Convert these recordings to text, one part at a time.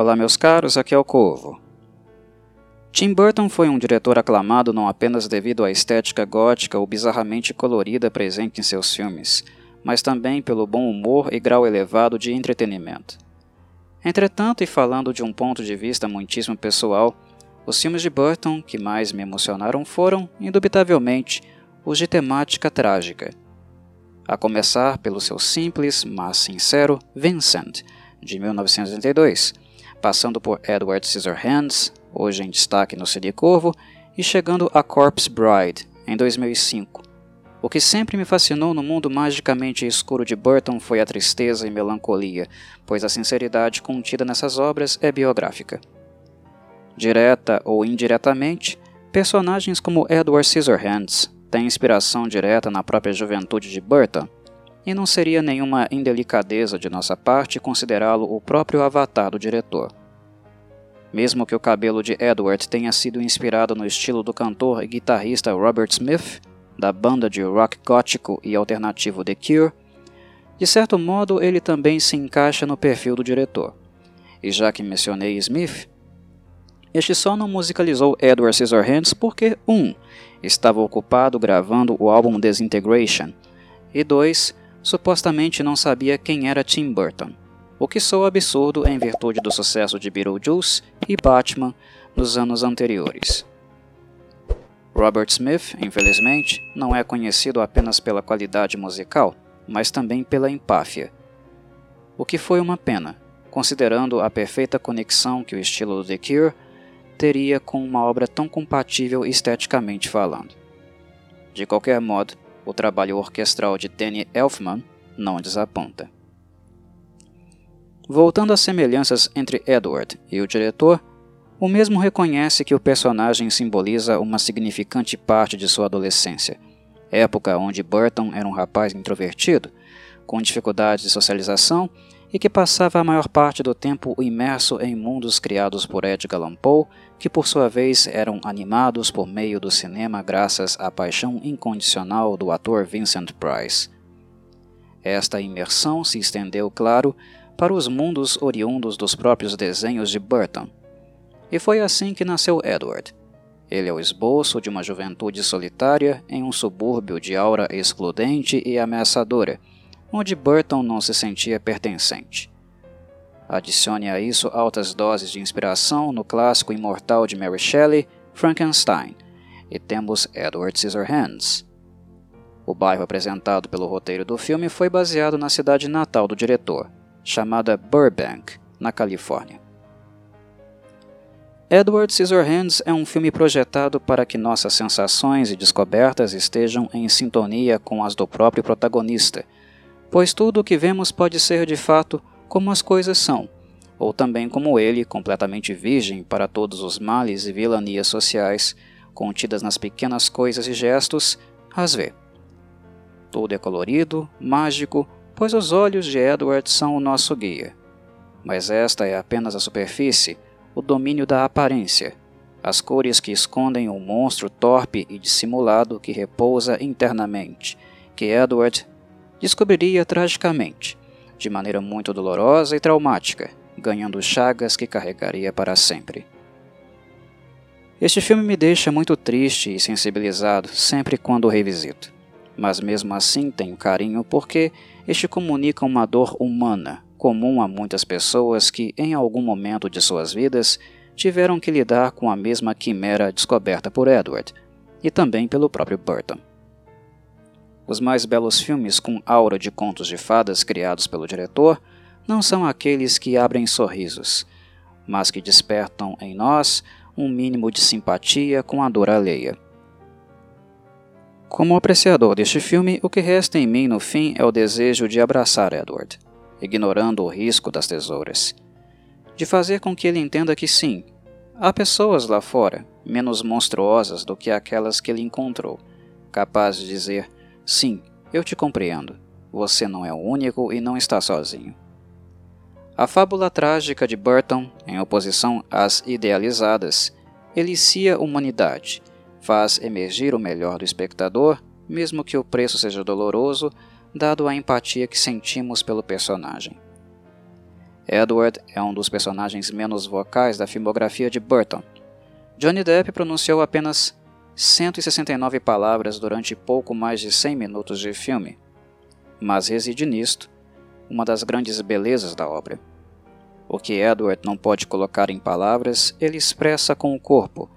Olá, meus caros, aqui é o Corvo. Tim Burton foi um diretor aclamado não apenas devido à estética gótica ou bizarramente colorida presente em seus filmes, mas também pelo bom humor e grau elevado de entretenimento. Entretanto, e falando de um ponto de vista muitíssimo pessoal, os filmes de Burton que mais me emocionaram foram, indubitavelmente, os de temática trágica. A começar pelo seu simples, mas sincero Vincent, de 1982 passando por Edward Scissorhands, hoje em destaque no CD Corvo, e chegando a Corpse Bride, em 2005. O que sempre me fascinou no mundo magicamente escuro de Burton foi a tristeza e melancolia, pois a sinceridade contida nessas obras é biográfica. Direta ou indiretamente, personagens como Edward Scissorhands têm inspiração direta na própria juventude de Burton, e não seria nenhuma indelicadeza de nossa parte considerá-lo o próprio avatar do diretor. Mesmo que o cabelo de Edward tenha sido inspirado no estilo do cantor e guitarrista Robert Smith, da banda de rock gótico e alternativo The Cure, de certo modo ele também se encaixa no perfil do diretor. E já que mencionei Smith, este só não musicalizou Edward Scissorhands porque 1. Um, estava ocupado gravando o álbum Desintegration, e 2 supostamente não sabia quem era Tim Burton, o que soa absurdo em virtude do sucesso de Beetlejuice e Batman nos anos anteriores. Robert Smith, infelizmente, não é conhecido apenas pela qualidade musical, mas também pela empáfia. O que foi uma pena, considerando a perfeita conexão que o estilo do The Cure teria com uma obra tão compatível esteticamente falando. De qualquer modo, o trabalho orquestral de Danny Elfman não desaponta. Voltando às semelhanças entre Edward e o diretor, o mesmo reconhece que o personagem simboliza uma significante parte de sua adolescência, época onde Burton era um rapaz introvertido, com dificuldades de socialização e que passava a maior parte do tempo imerso em mundos criados por Edgar Allan Poe, que por sua vez eram animados por meio do cinema graças à paixão incondicional do ator Vincent Price. Esta imersão se estendeu, claro, para os mundos oriundos dos próprios desenhos de Burton. E foi assim que nasceu Edward. Ele é o esboço de uma juventude solitária em um subúrbio de aura excludente e ameaçadora, onde Burton não se sentia pertencente. Adicione a isso altas doses de inspiração no clássico imortal de Mary Shelley, Frankenstein, e temos Edward Scissorhands. O bairro apresentado pelo roteiro do filme foi baseado na cidade natal do diretor, chamada Burbank, na Califórnia. Edward Scissorhands é um filme projetado para que nossas sensações e descobertas estejam em sintonia com as do próprio protagonista – pois tudo o que vemos pode ser de fato como as coisas são, ou também como ele, completamente virgem para todos os males e vilanias sociais contidas nas pequenas coisas e gestos, as vê. Tudo é colorido, mágico, pois os olhos de Edward são o nosso guia. Mas esta é apenas a superfície, o domínio da aparência, as cores que escondem o monstro torpe e dissimulado que repousa internamente, que Edward descobriria tragicamente, de maneira muito dolorosa e traumática, ganhando chagas que carregaria para sempre. Este filme me deixa muito triste e sensibilizado sempre quando o revisito, mas mesmo assim tenho carinho porque este comunica uma dor humana, comum a muitas pessoas que, em algum momento de suas vidas, tiveram que lidar com a mesma quimera descoberta por Edward, e também pelo próprio Burton. Os mais belos filmes com aura de contos de fadas criados pelo diretor não são aqueles que abrem sorrisos, mas que despertam em nós um mínimo de simpatia com a dor alheia. Como apreciador deste filme, o que resta em mim no fim é o desejo de abraçar Edward, ignorando o risco das tesouras. De fazer com que ele entenda que sim, há pessoas lá fora, menos monstruosas do que aquelas que ele encontrou, capazes de dizer: Sim, eu te compreendo. Você não é o único e não está sozinho. A fábula trágica de Burton, em oposição às idealizadas, elicia humanidade, faz emergir o melhor do espectador, mesmo que o preço seja doloroso, dado a empatia que sentimos pelo personagem. Edward é um dos personagens menos vocais da filmografia de Burton. Johnny Depp pronunciou apenas 169 palavras durante pouco mais de 100 minutos de filme, mas reside nisto uma das grandes belezas da obra. O que Edward não pode colocar em palavras, ele expressa com o corpo,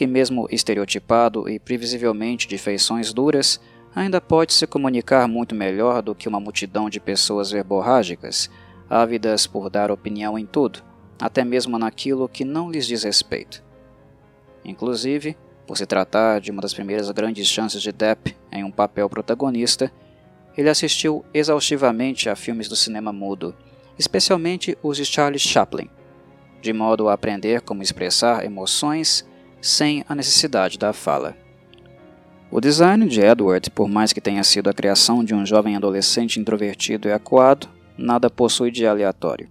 que, mesmo estereotipado e previsivelmente de feições duras, ainda pode se comunicar muito melhor do que uma multidão de pessoas verborrágicas, ávidas por dar opinião em tudo, até mesmo naquilo que não lhes diz respeito. Inclusive, por se tratar de uma das primeiras grandes chances de Depp em um papel protagonista, ele assistiu exaustivamente a filmes do cinema mudo especialmente os de Charles Chaplin, de modo a aprender como expressar emoções sem a necessidade da fala. O design de Edward, por mais que tenha sido a criação de um jovem adolescente introvertido e acuado, nada possui de aleatório.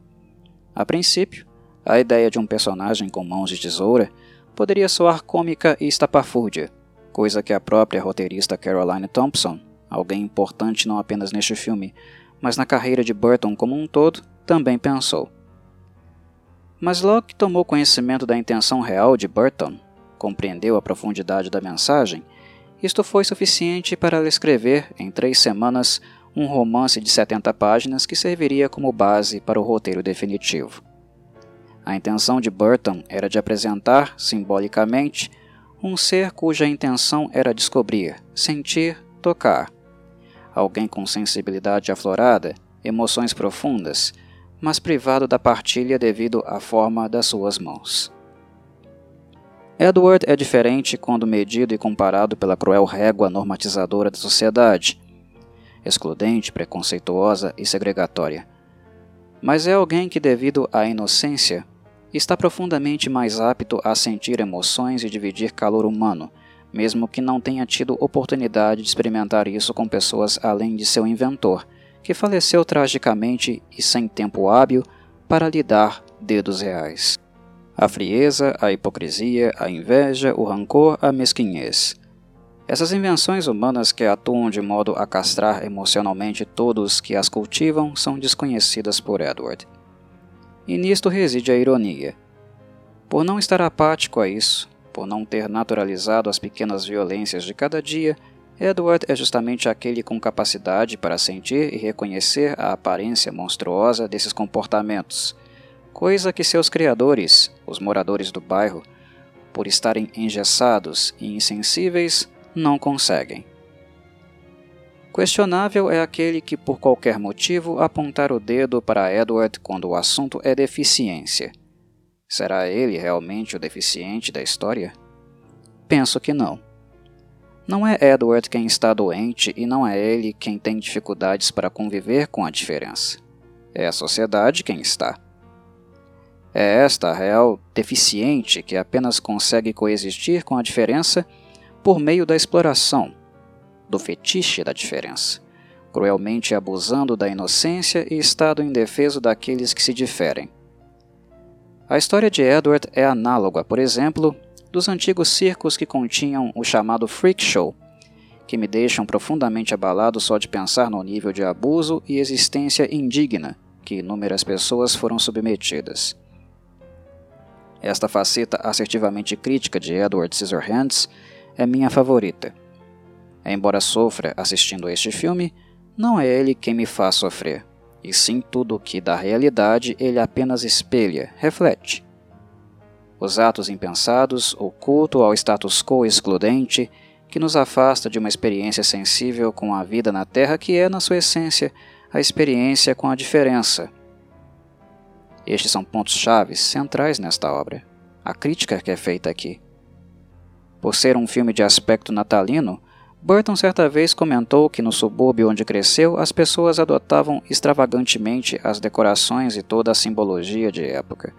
A princípio, a ideia de um personagem com mãos de tesoura poderia soar cômica e estapafúrdia, coisa que a própria roteirista Caroline Thompson, alguém importante não apenas neste filme, mas na carreira de Burton como um todo, também pensou. Mas logo que tomou conhecimento da intenção real de Burton, compreendeu a profundidade da mensagem, isto foi suficiente para ela escrever, em três semanas, um romance de 70 páginas que serviria como base para o roteiro definitivo. A intenção de Burton era de apresentar, simbolicamente, um ser cuja intenção era descobrir, sentir, tocar. Alguém com sensibilidade aflorada, emoções profundas, mas privado da partilha devido à forma das suas mãos. Edward é diferente quando medido e comparado pela cruel régua normatizadora da sociedade, excludente, preconceituosa e segregatória. Mas é alguém que, devido à inocência, está profundamente mais apto a sentir emoções e dividir calor humano, mesmo que não tenha tido oportunidade de experimentar isso com pessoas além de seu inventor que faleceu tragicamente e sem tempo hábil para lhe dar dedos reais. A frieza, a hipocrisia, a inveja, o rancor, a mesquinhez. Essas invenções humanas que atuam de modo a castrar emocionalmente todos que as cultivam são desconhecidas por Edward. E nisto reside a ironia. Por não estar apático a isso, por não ter naturalizado as pequenas violências de cada dia, Edward é justamente aquele com capacidade para sentir e reconhecer a aparência monstruosa desses comportamentos, coisa que seus criadores, os moradores do bairro, por estarem engessados e insensíveis, não conseguem. Questionável é aquele que, por qualquer motivo, apontar o dedo para Edward quando o assunto é deficiência. Será ele realmente o deficiente da história? Penso que não. Não é Edward quem está doente e não é ele quem tem dificuldades para conviver com a diferença. É a sociedade quem está. É esta a real deficiente que apenas consegue coexistir com a diferença por meio da exploração, do fetiche da diferença, cruelmente abusando da inocência e estado indefeso daqueles que se diferem. A história de Edward é análoga, por exemplo, dos antigos circos que continham o chamado freak show, que me deixam profundamente abalado só de pensar no nível de abuso e existência indigna que inúmeras pessoas foram submetidas. Esta faceta assertivamente crítica de Edward Scissorhands é minha favorita. Embora sofra assistindo a este filme, não é ele quem me faz sofrer, e sim tudo o que da realidade ele apenas espelha, reflete os atos impensados, o culto ao status quo excludente, que nos afasta de uma experiência sensível com a vida na Terra, que é, na sua essência, a experiência com a diferença. Estes são pontos chaves centrais nesta obra, a crítica que é feita aqui. Por ser um filme de aspecto natalino, Burton certa vez comentou que no subúrbio onde cresceu as pessoas adotavam extravagantemente as decorações e toda a simbologia de época.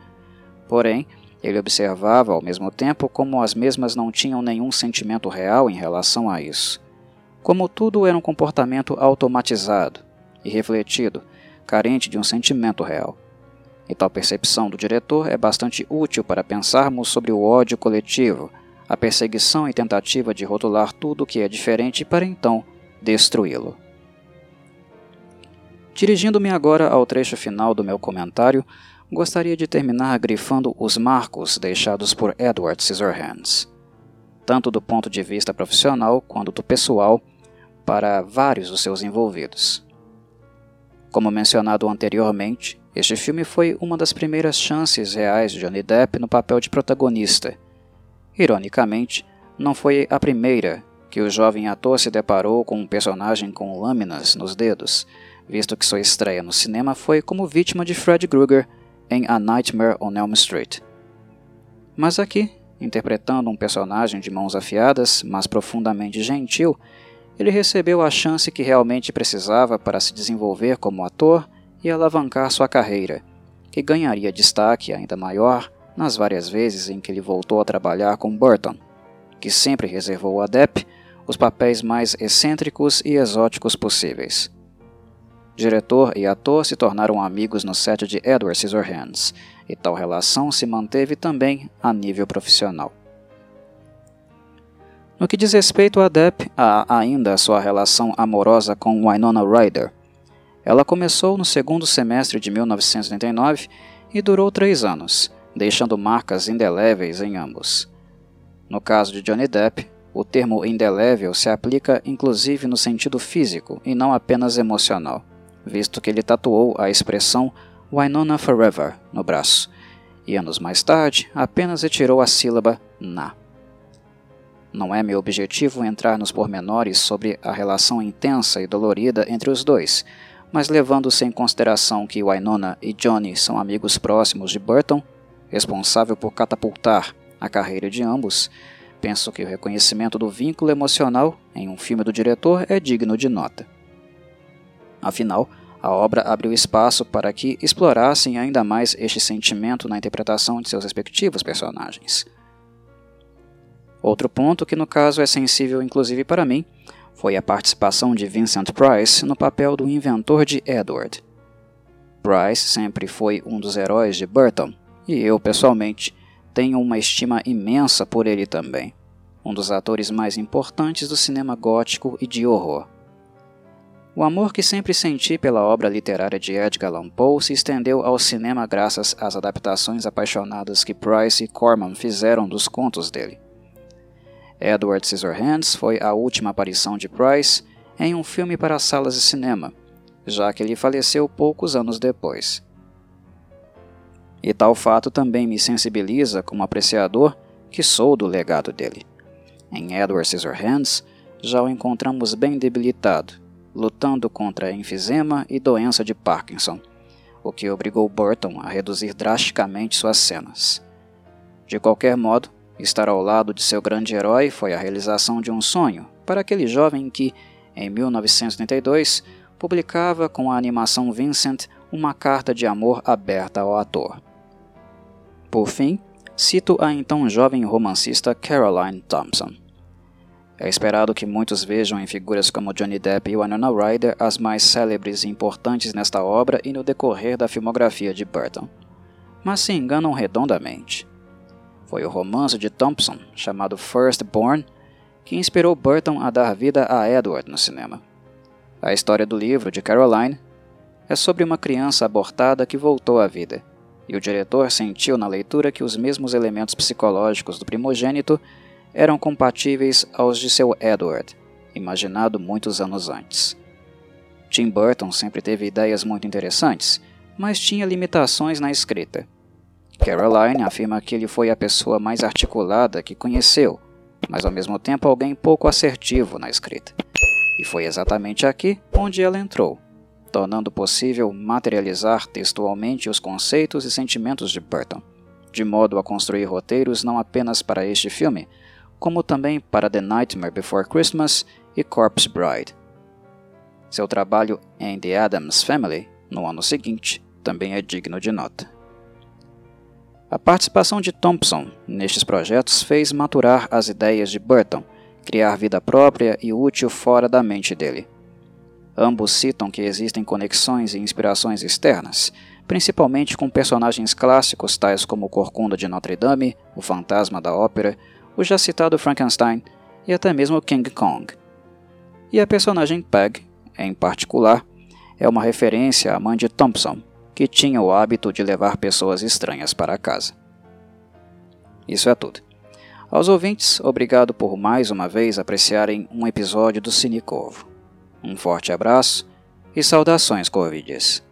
Porém, ele observava ao mesmo tempo como as mesmas não tinham nenhum sentimento real em relação a isso. Como tudo era um comportamento automatizado e refletido, carente de um sentimento real. E tal percepção do diretor é bastante útil para pensarmos sobre o ódio coletivo, a perseguição e tentativa de rotular tudo o que é diferente para então destruí-lo. Dirigindo-me agora ao trecho final do meu comentário, gostaria de terminar grifando os marcos deixados por Edward Scissorhands, tanto do ponto de vista profissional quanto do pessoal, para vários dos seus envolvidos. Como mencionado anteriormente, este filme foi uma das primeiras chances reais de Johnny Depp no papel de protagonista. Ironicamente, não foi a primeira que o jovem ator se deparou com um personagem com lâminas nos dedos, visto que sua estreia no cinema foi como vítima de Fred Krueger em A Nightmare on Elm Street. Mas aqui, interpretando um personagem de mãos afiadas, mas profundamente gentil, ele recebeu a chance que realmente precisava para se desenvolver como ator e alavancar sua carreira, que ganharia destaque ainda maior nas várias vezes em que ele voltou a trabalhar com Burton, que sempre reservou a Depp os papéis mais excêntricos e exóticos possíveis. Diretor e ator se tornaram amigos no set de Edward Scissorhands, e tal relação se manteve também a nível profissional. No que diz respeito a Depp, há ainda sua relação amorosa com Winona Ryder. Ela começou no segundo semestre de 1989 e durou três anos, deixando marcas indeléveis em ambos. No caso de Johnny Depp, o termo indelével se aplica inclusive no sentido físico e não apenas emocional, visto que ele tatuou a expressão Winona Forever no braço, e anos mais tarde apenas retirou a sílaba na. Não é meu objetivo entrar nos pormenores sobre a relação intensa e dolorida entre os dois, mas levando-se em consideração que Winona e Johnny são amigos próximos de Burton, responsável por catapultar a carreira de ambos, Penso que o reconhecimento do vínculo emocional em um filme do diretor é digno de nota. Afinal, a obra abriu espaço para que explorassem ainda mais este sentimento na interpretação de seus respectivos personagens. Outro ponto que no caso é sensível inclusive para mim foi a participação de Vincent Price no papel do inventor de Edward. Price sempre foi um dos heróis de Burton, e eu, pessoalmente, tenho uma estima imensa por ele também, um dos atores mais importantes do cinema gótico e de horror. O amor que sempre senti pela obra literária de Edgar Allan Poe se estendeu ao cinema graças às adaptações apaixonadas que Price e Corman fizeram dos contos dele. Edward Scissorhands foi a última aparição de Price em um filme para salas de cinema, já que ele faleceu poucos anos depois. E tal fato também me sensibiliza como apreciador que sou do legado dele. Em Edward Scissorhands, já o encontramos bem debilitado, lutando contra enfisema e doença de Parkinson, o que obrigou Burton a reduzir drasticamente suas cenas. De qualquer modo, estar ao lado de seu grande herói foi a realização de um sonho para aquele jovem que, em 1982, publicava com a animação Vincent uma carta de amor aberta ao ator. Por fim, cito a então jovem romancista Caroline Thompson. É esperado que muitos vejam em figuras como Johnny Depp e Winona Ryder as mais célebres e importantes nesta obra e no decorrer da filmografia de Burton. Mas se enganam redondamente. Foi o romance de Thompson, chamado Firstborn, que inspirou Burton a dar vida a Edward no cinema. A história do livro de Caroline é sobre uma criança abortada que voltou à vida e o diretor sentiu na leitura que os mesmos elementos psicológicos do primogênito eram compatíveis aos de seu Edward, imaginado muitos anos antes. Tim Burton sempre teve ideias muito interessantes, mas tinha limitações na escrita. Caroline afirma que ele foi a pessoa mais articulada que conheceu, mas ao mesmo tempo alguém pouco assertivo na escrita. E foi exatamente aqui onde ela entrou tornando possível materializar textualmente os conceitos e sentimentos de Burton, de modo a construir roteiros não apenas para este filme, como também para The Nightmare Before Christmas e Corpse Bride. Seu trabalho em The Addams Family, no ano seguinte, também é digno de nota. A participação de Thompson nestes projetos fez maturar as ideias de Burton, criar vida própria e útil fora da mente dele. Ambos citam que existem conexões e inspirações externas, principalmente com personagens clássicos tais como o Corcunda de Notre Dame, o Fantasma da Ópera, o já citado Frankenstein e até mesmo King Kong. E a personagem Peg, em particular, é uma referência a Mandy Thompson, que tinha o hábito de levar pessoas estranhas para casa. Isso é tudo. Aos ouvintes, obrigado por mais uma vez apreciarem um episódio do Cinecorvo. Um forte abraço e saudações corvides.